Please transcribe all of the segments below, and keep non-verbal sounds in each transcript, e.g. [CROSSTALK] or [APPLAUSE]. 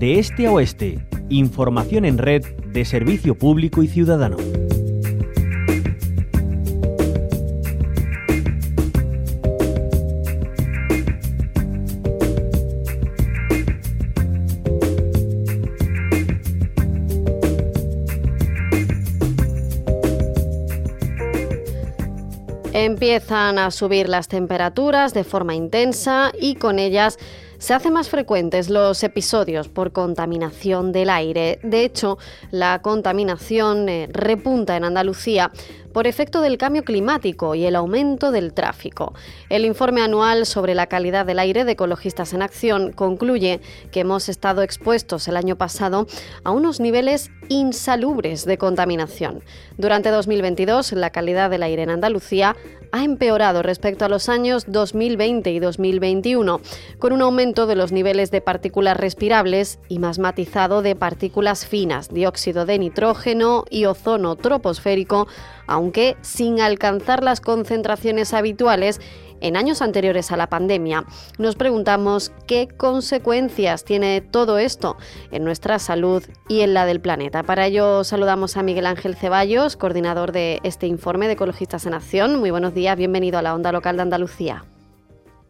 de este a oeste. Información en red de servicio público y ciudadano. Empiezan a subir las temperaturas de forma intensa y con ellas se hacen más frecuentes los episodios por contaminación del aire. De hecho, la contaminación eh, repunta en Andalucía por efecto del cambio climático y el aumento del tráfico. El informe anual sobre la calidad del aire de Ecologistas en Acción concluye que hemos estado expuestos el año pasado a unos niveles insalubres de contaminación. Durante 2022, la calidad del aire en Andalucía ha empeorado respecto a los años 2020 y 2021, con un aumento de los niveles de partículas respirables y más matizado de partículas finas, dióxido de nitrógeno y ozono troposférico, aunque sin alcanzar las concentraciones habituales en años anteriores a la pandemia. Nos preguntamos qué consecuencias tiene todo esto en nuestra salud y en la del planeta. Para ello saludamos a Miguel Ángel Ceballos, coordinador de este informe de Ecologistas en Acción. Muy buenos días, bienvenido a la Onda Local de Andalucía.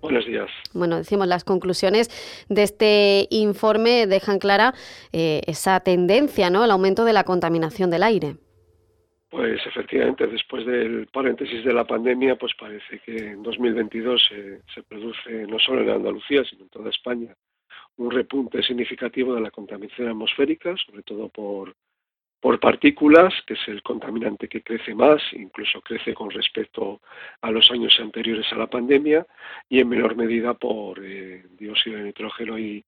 Buenos días. Bueno, decimos las conclusiones de este informe dejan clara eh, esa tendencia, ¿no? El aumento de la contaminación del aire. Pues efectivamente, después del paréntesis de la pandemia, pues parece que en 2022 se, se produce no solo en Andalucía, sino en toda España un repunte significativo de la contaminación atmosférica, sobre todo por por partículas, que es el contaminante que crece más, incluso crece con respecto a los años anteriores a la pandemia, y en menor medida por eh, dióxido de nitrógeno y,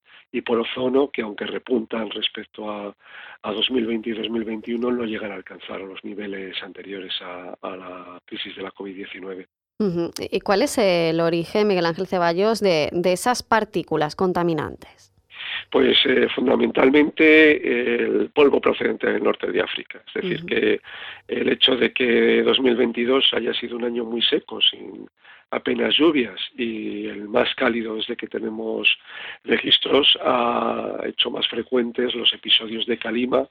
por ozono, que aunque repuntan respecto a, a 2020 y 2021, no llegan a alcanzar los niveles anteriores a, la crisis de la COVID-19. ¿Y cuál es el origen, Miguel Ángel Ceballos, de esas partículas contaminantes? Pues eh, fundamentalmente el polvo procedente del norte de África. Es decir, que el hecho de que 2022 haya sido un año muy seco, sin apenas lluvias y el más cálido desde que tenemos registros ha hecho más frecuentes los episodios de calima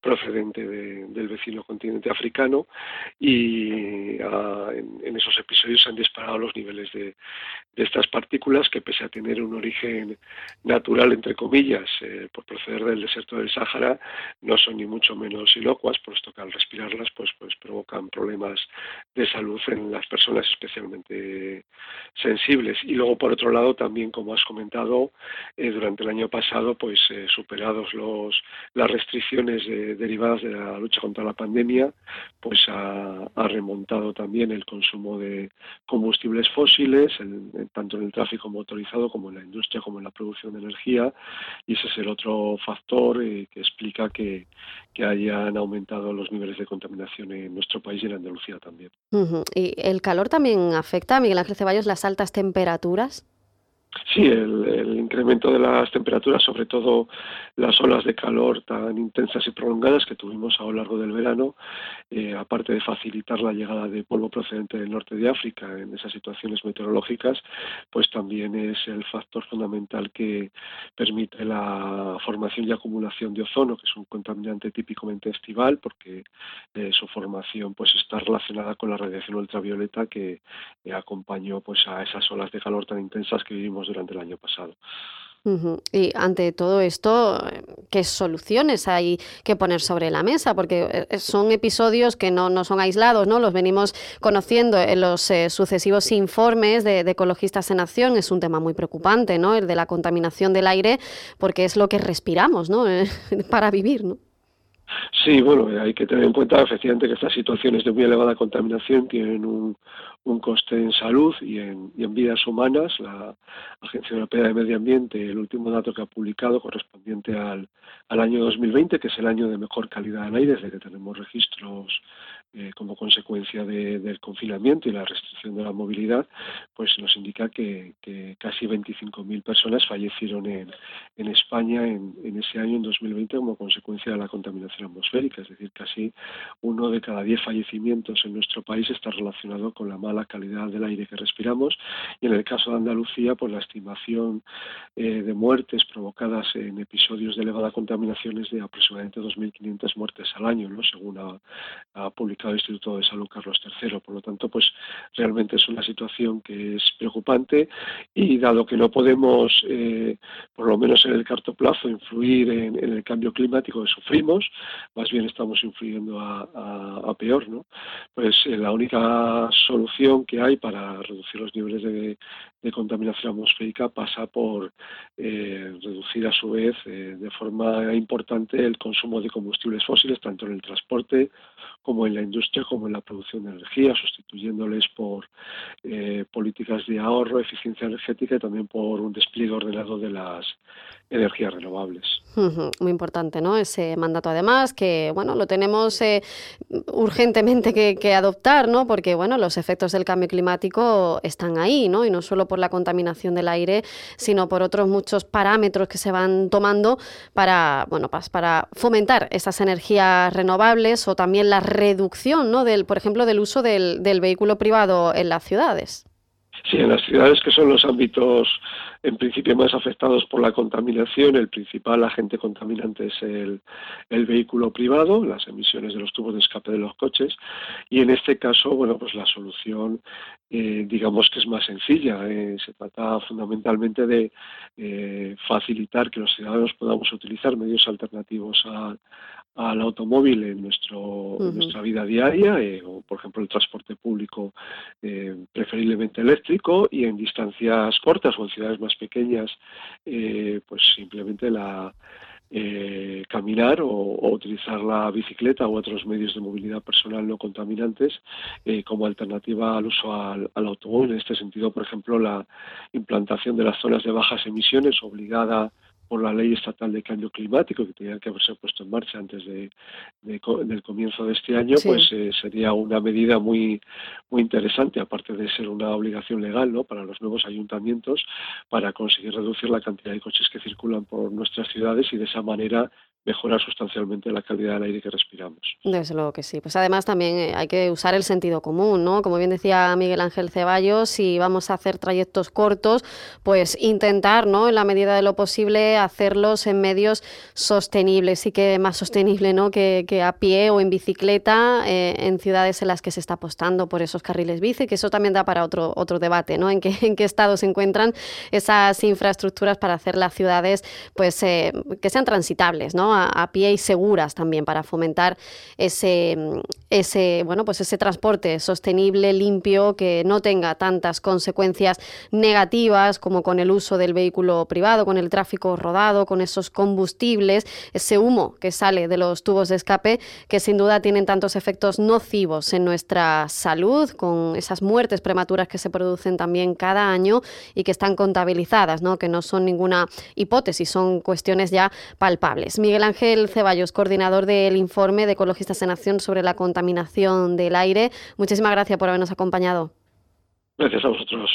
procedente del vecino continente africano y ah, en, esos episodios se han disparado los niveles de, estas partículas que pese a tener un origen natural entre comillas eh, por proceder del desierto del Sáhara no son ni mucho menos inocuas puesto que al respirarlas pues pues provocan problemas de salud en las personas especialmente sensibles. Y luego, por otro lado, también, como has comentado, eh, durante el año pasado, pues eh, superados los, las restricciones derivadas de la lucha contra la pandemia, pues ha, remontado también el consumo de combustibles fósiles, tanto en el tráfico motorizado como en la industria, como en la producción de energía. Y ese es el otro factor eh, que explica que, que hayan aumentado los niveles de contaminación en nuestro país y en Andalucía también. ¿Y el calor también afecta, Miguel Ángel Ceballos, las altas temperaturas? Sí, el, incremento de las temperaturas, sobre todo las olas de calor tan intensas y prolongadas que tuvimos a lo largo del verano, eh, aparte de facilitar la llegada de polvo procedente del norte de África en esas situaciones meteorológicas, pues también es el factor fundamental que permite la formación y acumulación de ozono, que es un contaminante típicamente estival, porque eh, su formación pues está relacionada con la radiación ultravioleta que eh, acompañó pues a esas olas de calor tan intensas que vivimos durante el año pasado. Y ante todo esto, ¿qué soluciones hay que poner sobre la mesa? Porque eh, son episodios que no, no son aislados, ¿no? Los venimos conociendo en los eh, sucesivos informes de, Ecologistas en Acción. Es un tema muy preocupante, ¿no? El de la contaminación del aire, porque es lo que respiramos, ¿no? [LAUGHS] Para vivir, ¿no? Sí, bueno, hay que tener en cuenta efectivamente que estas situaciones de muy elevada contaminación tienen un, un coste en salud y en, y en, vidas humanas. La Agencia Europea de Medio Ambiente, el último dato que ha publicado correspondiente al, al año 2020, que es el año de mejor calidad del aire, desde que tenemos registros eh, como consecuencia del confinamiento y la restricción de la movilidad, pues nos indica que, casi 25.000 personas fallecieron en, en España en, en, ese año, en 2020, como consecuencia de la contaminación atmosférica. Es decir, casi uno de cada diez fallecimientos en nuestro país está relacionado con la mala calidad del aire que respiramos. Y en el caso de Andalucía, pues la estimación eh, de muertes provocadas en episodios de elevada contaminación es de aproximadamente 2.500 muertes al año, ¿no? según ha publicado el Instituto de Salud Carlos III. Por lo tanto, pues realmente es una situación que es preocupante y dado que no podemos, eh, por lo menos en el corto plazo, influir en, el cambio climático que sufrimos, más bien estamos influyendo a, peor, ¿no? Pues eh, la única solución que hay para reducir los niveles de, contaminación atmosférica pasa por eh, reducir a su vez de forma importante el consumo de combustibles fósiles, tanto en el transporte como en la industria como en la producción de energía, sustituyéndoles por eh, políticas de ahorro, eficiencia energética y también por un despliegue ordenado de las energías renovables. Muy importante, ¿no? Ese mandato, además, que bueno, lo tenemos eh, urgentemente que, adoptar, ¿no? Porque bueno, los efectos del cambio climático están ahí, ¿no? Y no solo por la contaminación del aire, sino por otros muchos parámetros que se van tomando para, bueno, para fomentar esas energías renovables o también la reducción, ¿no? Del, por ejemplo, del uso del, del vehículo privado en las ciudades. Sí, en las ciudades que son los ámbitos en principio más afectados por la contaminación, el principal agente contaminante es el, vehículo privado, las emisiones de los tubos de escape de los coches, y en este caso, bueno, pues la solución, eh, digamos que es más sencilla. Eh, se trata fundamentalmente de eh, facilitar que los ciudadanos podamos utilizar medios alternativos a, al automóvil en, nuestro, nuestra vida diaria, eh, por ejemplo el transporte público eh, preferiblemente eléctrico y en distancias cortas o en ciudades más pequeñas, eh, pues simplemente la caminar o, utilizar la bicicleta u otros medios de movilidad personal no contaminantes como alternativa al uso al, al, automóvil. En este sentido, por ejemplo, la implantación de las zonas de bajas emisiones obligada por la ley estatal de cambio climático que tenía que haberse puesto en marcha antes de, del comienzo de este año, pues eh, sería una medida muy muy interesante, aparte de ser una obligación legal, ¿no? Para los nuevos ayuntamientos para conseguir reducir la cantidad de coches que circulan por nuestras ciudades y de esa manera mejorar sustancialmente la calidad del aire que respiramos. Desde luego que sí. Pues además también eh, hay que usar el sentido común, ¿no? Como bien decía Miguel Ángel Ceballos, si vamos a hacer trayectos cortos, pues intentar, ¿no? En la medida de lo posible, hacerlos en medios sostenibles y que más sostenible, ¿no? Que, a pie o en bicicleta eh, en ciudades en las que se está apostando por esos carriles bici, que eso también da para otro, otro debate, ¿no? En qué, en qué estado se encuentran esas infraestructuras para hacer las ciudades, pues, eh, que sean transitables, ¿no? A, pie y seguras también para fomentar ese, ese, bueno, pues ese transporte sostenible, limpio, que no tenga tantas consecuencias negativas como con el uso del vehículo privado, con el tráfico rodado, con esos combustibles, ese humo que sale de los tubos de escape, que sin duda tienen tantos efectos nocivos en nuestra salud, con esas muertes prematuras que se producen también cada año y que están contabilizadas, ¿no? que no son ninguna hipótesis, son cuestiones ya palpables. Miguel Ángel Ceballos, coordinador del informe de Ecologistas en Acción sobre la contaminación del aire. Muchísimas gracias por habernos acompañado. Gracias a vosotros.